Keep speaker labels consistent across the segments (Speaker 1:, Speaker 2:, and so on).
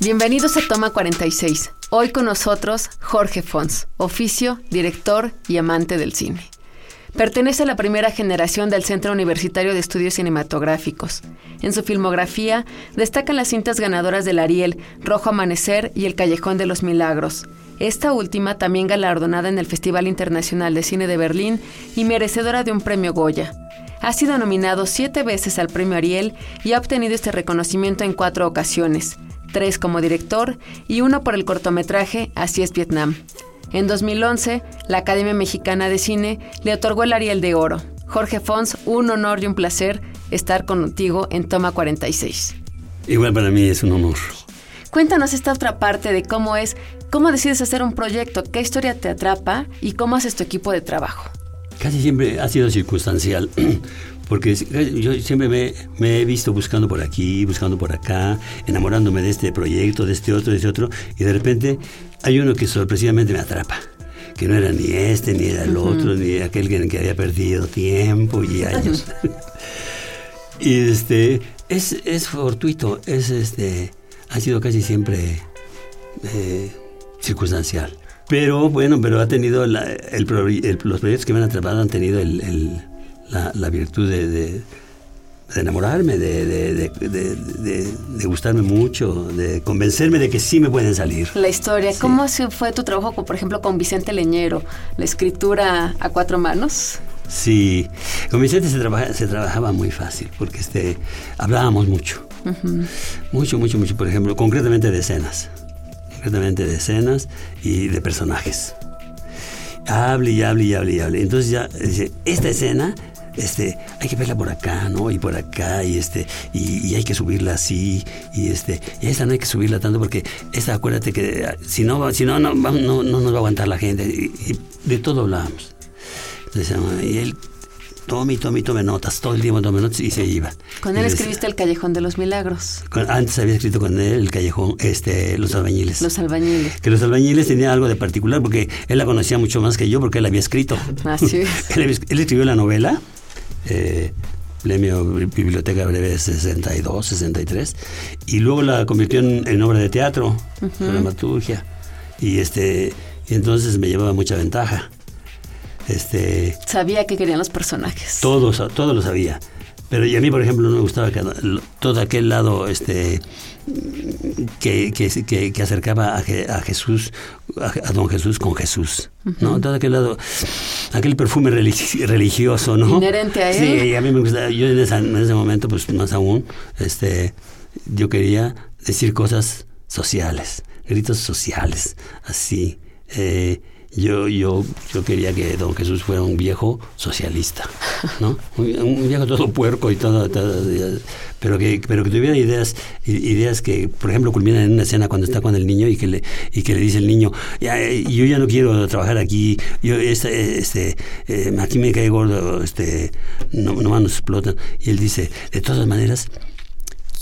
Speaker 1: Bienvenidos a Toma 46. Hoy con nosotros Jorge Fons, oficio, director y amante del cine. Pertenece a la primera generación del Centro Universitario de Estudios Cinematográficos. En su filmografía destacan las cintas ganadoras del Ariel, Rojo Amanecer y El Callejón de los Milagros. Esta última también galardonada en el Festival Internacional de Cine de Berlín y merecedora de un premio Goya. Ha sido nominado siete veces al premio Ariel y ha obtenido este reconocimiento en cuatro ocasiones tres como director y uno por el cortometraje Así es Vietnam. En 2011, la Academia Mexicana de Cine le otorgó el Ariel de Oro. Jorge Fons, un honor y un placer estar contigo en Toma 46.
Speaker 2: Igual para mí es un honor.
Speaker 1: Cuéntanos esta otra parte de cómo es, cómo decides hacer un proyecto, qué historia te atrapa y cómo haces tu equipo de trabajo.
Speaker 2: Casi siempre ha sido circunstancial. porque yo siempre me, he visto buscando por aquí, buscando por acá, enamorándome de este proyecto, de este otro, de este otro, y de repente hay uno que sorpresivamente me atrapa, que no era ni este, ni era el otro, ni aquel que, que había perdido tiempo y años. y este, es, es fortuito, es este, ha sido casi siempre eh, circunstancial. Pero bueno, pero ha tenido el, los proyectos que me han atrapado han tenido el la, virtud de, enamorarme, de, gustarme mucho, de convencerme de que sí me pueden salir.
Speaker 1: La historia, ¿cómo fue tu trabajo, por ejemplo, con Vicente Leñero? ¿La escritura a cuatro manos?
Speaker 2: Sí, con Vicente se, se trabajaba muy fácil, porque este, hablábamos mucho. Mucho, mucho, mucho, por ejemplo, concretamente de escenas. Concretamente de escenas y de personajes. Hable y hable y hable y hable. Entonces ya, dice, esta escena este, hay que verla por acá, ¿no? Y por acá, y este, y, hay que subirla así, y este, y esta no hay que subirla tanto porque esta, acuérdate que ah, si no, si no, no, no, no nos va a aguantar la gente, y, de todo hablábamos. Entonces, y él tome, tome, tome notas, todo el tiempo tome notas y se iba.
Speaker 1: Con él escribiste El Callejón de los Milagros.
Speaker 2: antes había escrito con él El Callejón, este, Los Albañiles.
Speaker 1: Los Albañiles.
Speaker 2: Que Los Albañiles tenía algo de particular porque él la conocía mucho más que yo porque él había escrito.
Speaker 1: Así es.
Speaker 2: él escribió la novela eh, premio Biblioteca Breve 62, 63, y luego la convirtió en, obra de teatro, dramaturgia, y este y entonces me llevaba mucha ventaja. Este,
Speaker 1: sabía que querían los personajes.
Speaker 2: Todos, todos lo sabía. Pero y a mí, por ejemplo, no me gustaba que todo aquel lado este, que, que, acercaba a, Jesús, a, don Jesús con Jesús. ¿no? Todo aquel lado, aquel perfume religioso, ¿no?
Speaker 1: Inherente a él.
Speaker 2: Sí, a mí me gustaba. Yo en, en ese momento, pues más aún, este, yo quería decir cosas sociales, gritos sociales, así. Eh, yo, yo, yo quería que don Jesús fuera un viejo socialista, ¿no? Un, viejo todo puerco y todo, pero que, pero que tuviera ideas, ideas que, por ejemplo, culminan en una escena cuando está con el niño y que le, y que le dice el niño, ya, yo ya no quiero trabajar aquí, yo este, este eh, aquí me cae gordo, este, no, nomás nos explotan. Y él dice, de todas maneras,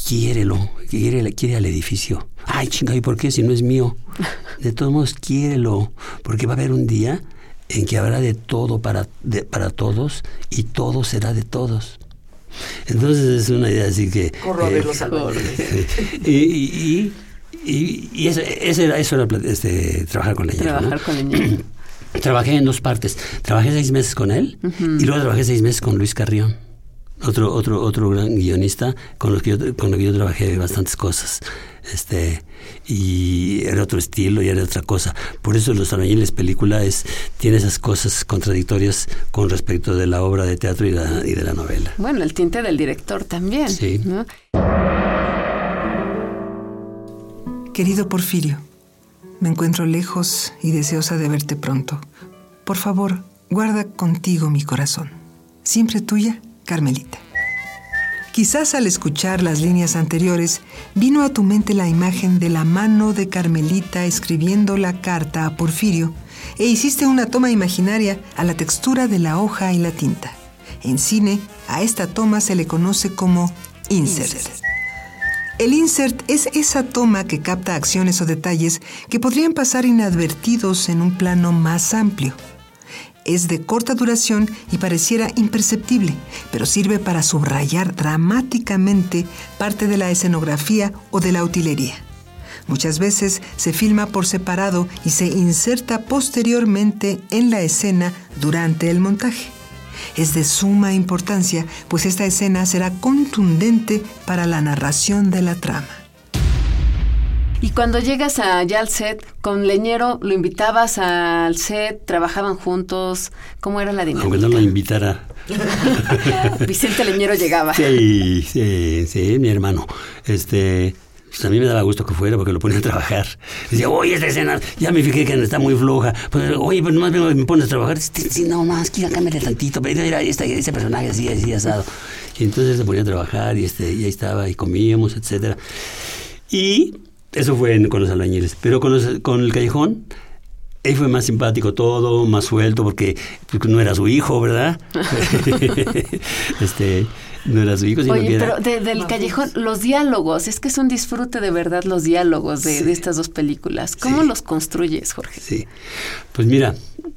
Speaker 2: quiérelo, quiere, quiere al edificio. Ay, chinga, ¿y por qué si no es mío? De todos modos, quiérelo, porque va a haber un día en que habrá de todo para, para todos y todo será de todos. Entonces es una idea así que...
Speaker 1: Corro a ver los
Speaker 2: y, y, y, y, eso, era, eso era este, trabajar con ella.
Speaker 1: Trabajar con ella.
Speaker 2: Trabajé en dos partes. Trabajé seis meses con él y luego trabajé seis meses con Luis Carrión otro, otro, otro gran guionista con, los que yo, con el que yo trabajé bastantes cosas. este y era otro estilo y era otra cosa. Por eso Los albañiles película es tiene esas cosas contradictorias con respecto de la obra de teatro y, y de la novela.
Speaker 1: Bueno, el tinte del director también.
Speaker 2: Sí.
Speaker 3: Querido Porfirio, me encuentro lejos y deseosa de verte pronto. Por favor, guarda contigo mi corazón. Siempre tuya, Carmelita. Quizás al escuchar las líneas anteriores vino a tu mente la imagen de la mano de Carmelita escribiendo la carta a Porfirio e hiciste una toma imaginaria a la textura de la hoja y la tinta. En cine, a esta toma se le conoce como insert. El insert es esa toma que capta acciones o detalles que podrían pasar inadvertidos en un plano más amplio es de corta duración y pareciera imperceptible, pero sirve para subrayar dramáticamente parte de la escenografía o de la utilería. Muchas veces se filma por separado y se inserta posteriormente en la escena durante el montaje. Es de suma importancia, pues esta escena será contundente para la narración de la trama.
Speaker 1: Y cuando llegas allá al set, con Leñero, ¿lo invitabas al set? ¿Trabajaban juntos? ¿Cómo era la dinámica?
Speaker 2: Aunque no lo invitara.
Speaker 1: Vicente Leñero llegaba.
Speaker 2: Sí, sí, sí, mi hermano. Este, pues a mí me daba gusto que fuera porque lo ponía a trabajar. Decía, oye, esta escena, ya me fijé que está muy floja. Pues, oye, pues nomás me pones a trabajar. Sí, no, más, quizá cámbiale tantito. Pero mira, este, ese personaje así, así, asado. Y entonces se ponía a trabajar y, este, y ahí estaba y comíamos, etcétera. Y eso fue con los albañiles. Pero con, con el callejón, ahí fue más simpático todo, más suelto, porque no era su hijo, ¿verdad? este, no era su hijo,
Speaker 1: sino Oye, pero del callejón, los diálogos, es que es un disfrute de verdad los diálogos de, estas dos películas. ¿Cómo los construyes, Jorge?
Speaker 2: Sí, pues mira,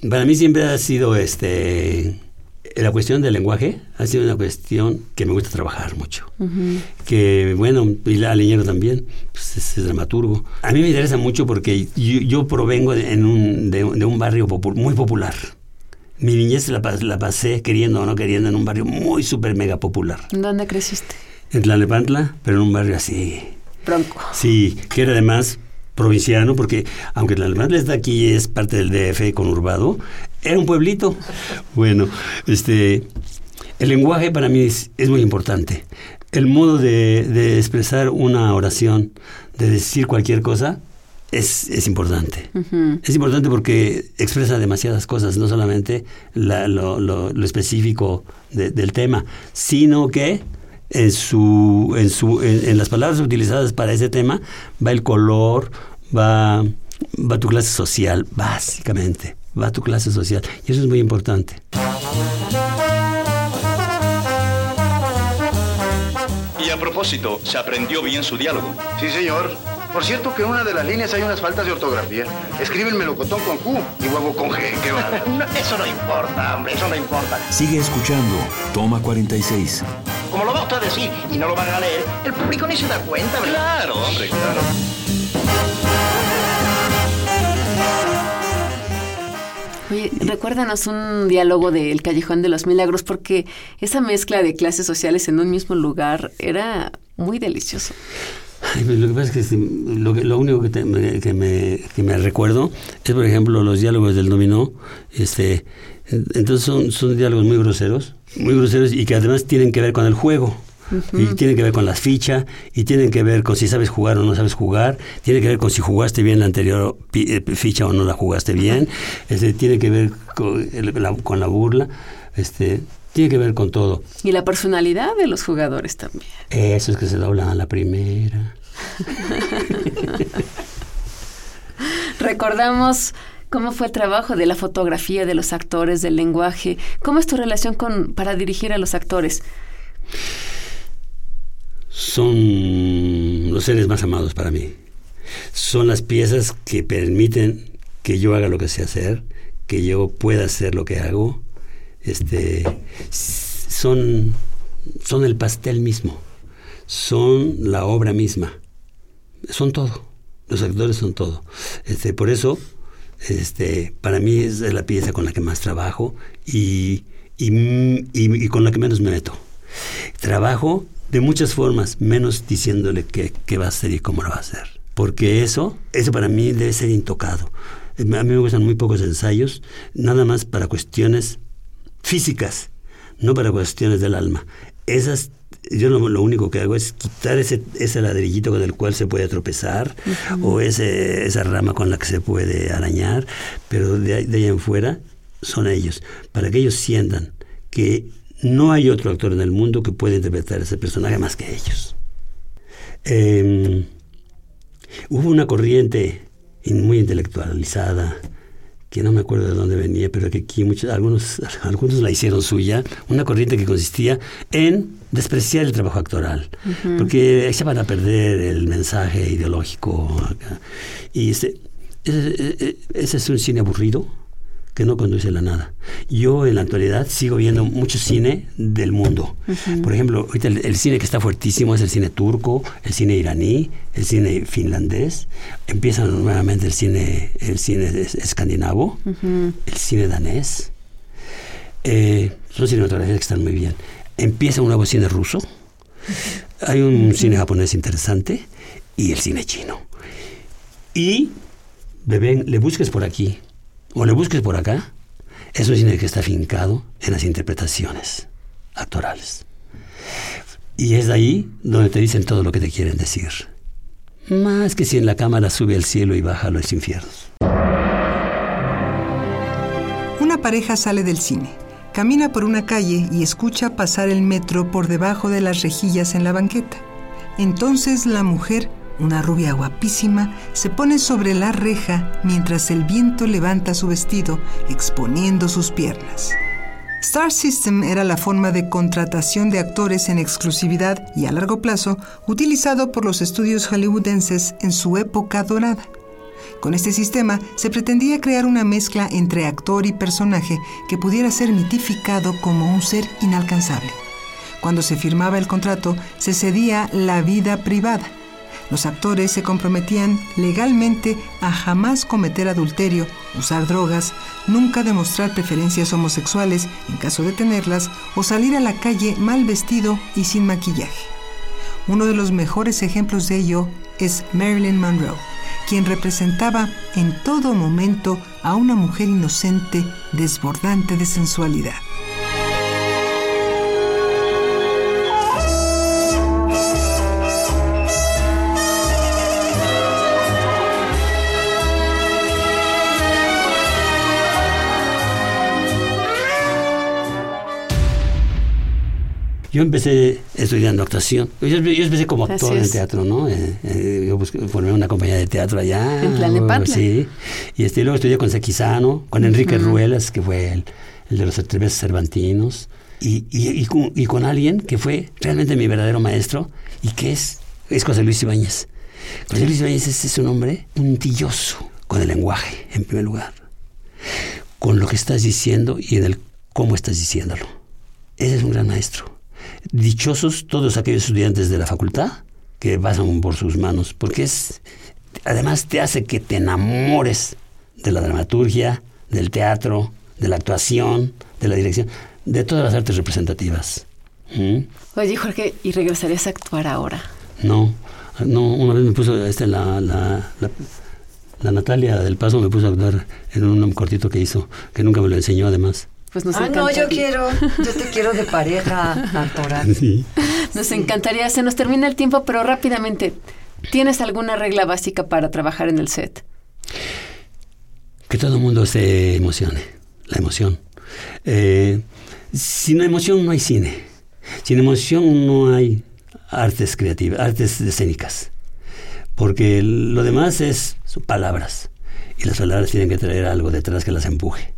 Speaker 2: para mí siempre ha sido este la cuestión del lenguaje ha sido una cuestión que me gusta trabajar mucho. Que, bueno, y la Leñero también, pues es, dramaturgo. A mí me interesa mucho porque yo, provengo de, en un, de, un barrio muy popular. Mi niñez la, la, pasé, queriendo o no queriendo, en un barrio muy súper mega popular.
Speaker 1: ¿Dónde creciste?
Speaker 2: En Tlalnepantla, pero en un barrio así.
Speaker 1: Bronco.
Speaker 2: Sí, que era además provinciano, porque aunque Tlalnepantla está aquí es parte del DF conurbado, era un pueblito. Bueno, este, el lenguaje para mí es, muy importante. El modo de, expresar una oración, de decir cualquier cosa, es, es importante. Es importante porque expresa demasiadas cosas, no solamente lo, lo, específico del tema, sino que en, su, en, su, en, las palabras utilizadas para ese tema va el color, va, va tu clase social, básicamente va tu clase social. Y eso es muy importante.
Speaker 4: Y a propósito, ¿se aprendió bien su diálogo?
Speaker 5: Sí, señor. Por cierto que en una de las líneas hay unas faltas de ortografía. Escribe el melocotón con Q y huevo con G. ¿Qué va?
Speaker 4: eso no importa, hombre, eso no importa.
Speaker 6: Sigue escuchando. Toma 46.
Speaker 4: Como lo va usted a decir y no lo van a leer, el público ni se da cuenta, ¿verdad? Claro, hombre, claro.
Speaker 1: Oye, recuérdanos un diálogo de El Callejón de los Milagros, porque esa mezcla de clases sociales en un mismo lugar era muy delicioso.
Speaker 2: Pues, lo que pasa es que lo, único que, me, que, me, recuerdo es, por ejemplo, los diálogos del dominó. Este, entonces son, son diálogos muy groseros, muy groseros y que además tienen que ver con el juego. Y tiene que ver con las fichas, y tienen que ver con si sabes jugar o no sabes jugar, tiene que ver con si jugaste bien la anterior eh, ficha o no la jugaste bien, este, tiene que ver con, la, con la burla, este, tiene que ver con todo.
Speaker 1: Y la personalidad de los jugadores también.
Speaker 2: Eso es que se doblan a la primera.
Speaker 1: Recordamos cómo fue el trabajo de la fotografía, de los actores, del lenguaje. ¿Cómo es tu relación con para dirigir a los actores?
Speaker 2: son los seres más amados para mí. Son las piezas que permiten que yo haga lo que sé hacer, que yo pueda hacer lo que hago. Este, son, son el pastel mismo, son la obra misma, son todo. Los actores son todo. Este, por eso, este, para mí es la pieza con la que más trabajo y, y con la que menos me meto. Trabajo de muchas formas, menos diciéndole qué, qué va a hacer y cómo lo va a hacer. Porque eso, eso para mí debe ser intocado. A mí me gustan muy pocos ensayos, nada más para cuestiones físicas, no para cuestiones del alma. Esas, yo lo, lo único que hago es quitar ese, ese ladrillito con el cual se puede tropezar o ese, esa rama con la que se puede arañar, pero de, ahí- de ahí en fuera son ellos, para que ellos sientan que no hay otro actor en el mundo que pueda interpretar ese personaje más que ellos. Eh, hubo una corriente muy intelectualizada que no me acuerdo de dónde venía, pero que aquí muchos, algunos, algunos la hicieron suya, una corriente que consistía en despreciar el trabajo actoral, porque echaban a perder el mensaje ideológico. acá. Y ese, ese, ese es un cine aburrido que no conduce a nada. Yo en la actualidad sigo viendo mucho cine del mundo. Por ejemplo, ahorita el, el cine que está fuertísimo es el cine turco, el cine iraní, el cine finlandés. Empieza nuevamente el cine, el cine es- escandinavo, el cine danés. Eh, son cinematografías que están muy bien. Empieza un nuevo cine ruso. Hay un cine japonés interesante y el cine chino. Y bebé, le busques por aquí o le busques por acá, es un cine que está fincado en las interpretaciones actorales. Y es de ahí donde te dicen todo lo que te quieren decir. Más que si en la cámara sube al cielo y baja a los infiernos.
Speaker 3: Una pareja sale del cine, camina por una calle y escucha pasar el metro por debajo de las rejillas en la banqueta. Entonces la mujer, una rubia guapísima, se pone sobre la reja mientras el viento levanta su vestido, exponiendo sus piernas. Star System era la forma de contratación de actores en exclusividad y a largo plazo utilizado por los estudios hollywoodenses en su época dorada. Con este sistema se pretendía crear una mezcla entre actor y personaje que pudiera ser mitificado como un ser inalcanzable. Cuando se firmaba el contrato, se cedía la vida privada. Los actores se comprometían legalmente a jamás cometer adulterio, usar drogas, nunca demostrar preferencias homosexuales en caso de tenerlas o salir a la calle mal vestido y sin maquillaje. Uno de los mejores ejemplos de ello es Marilyn Monroe, quien representaba en todo momento a una mujer inocente, desbordante de sensualidad.
Speaker 2: Yo empecé estudiando actuación. Yo, yo empecé como actor en teatro, ¿no? Eh, eh, yo busqué- formé una compañía de teatro allá.
Speaker 1: En Tlalnepantla.
Speaker 2: Sí. Y este, luego estudié con Sequizano, con Enrique Ruelas, que fue el, el de los tres cervantinos. Y, y, y con, y con alguien que fue realmente mi verdadero maestro y que es, es José Luis Ibáñez. José Luis Ibáñez es, es un hombre puntilloso con el lenguaje, en primer lugar. Con lo que estás diciendo y en el cómo estás diciéndolo. Ese es un gran maestro. Dichosos todos aquellos estudiantes de la facultad que pasan por sus manos, porque es, además te hace que te enamores de la dramaturgia, del teatro, de la actuación, de la dirección, de todas las artes representativas. ¿Mm?
Speaker 1: Oye, Jorge, ¿y regresarías a actuar ahora?
Speaker 2: No, no, una vez me puso este, la, la, la, la Natalia del Paso me puso a actuar en un cortito que hizo, que nunca me lo enseñó además.
Speaker 1: Pues nos
Speaker 7: Ah, no, yo quiero, yo te quiero de pareja.
Speaker 2: Sí.
Speaker 1: Nos encantaría. Se nos termina el tiempo, pero rápidamente. ¿Tienes alguna regla básica para trabajar en el set?
Speaker 2: que todo el mundo se emocione, la emoción. Eh, sin emoción no hay cine, sin emoción no hay artes creativas, artes escénicas, porque lo demás es palabras y las palabras tienen que traer algo detrás que las empuje.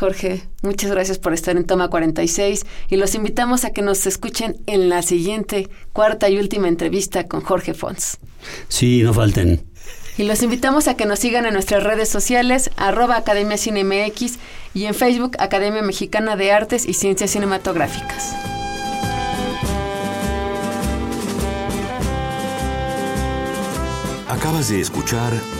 Speaker 1: Jorge, muchas gracias por estar en Toma 46 y los invitamos a que nos escuchen en la siguiente, cuarta y última entrevista con Jorge Fons.
Speaker 2: Sí, no falten.
Speaker 1: Y los invitamos a que nos sigan en nuestras redes sociales, arroba Academia Cine MX y en Facebook Academia Mexicana de Artes y Ciencias Cinematográficas.
Speaker 6: Acabas de escuchar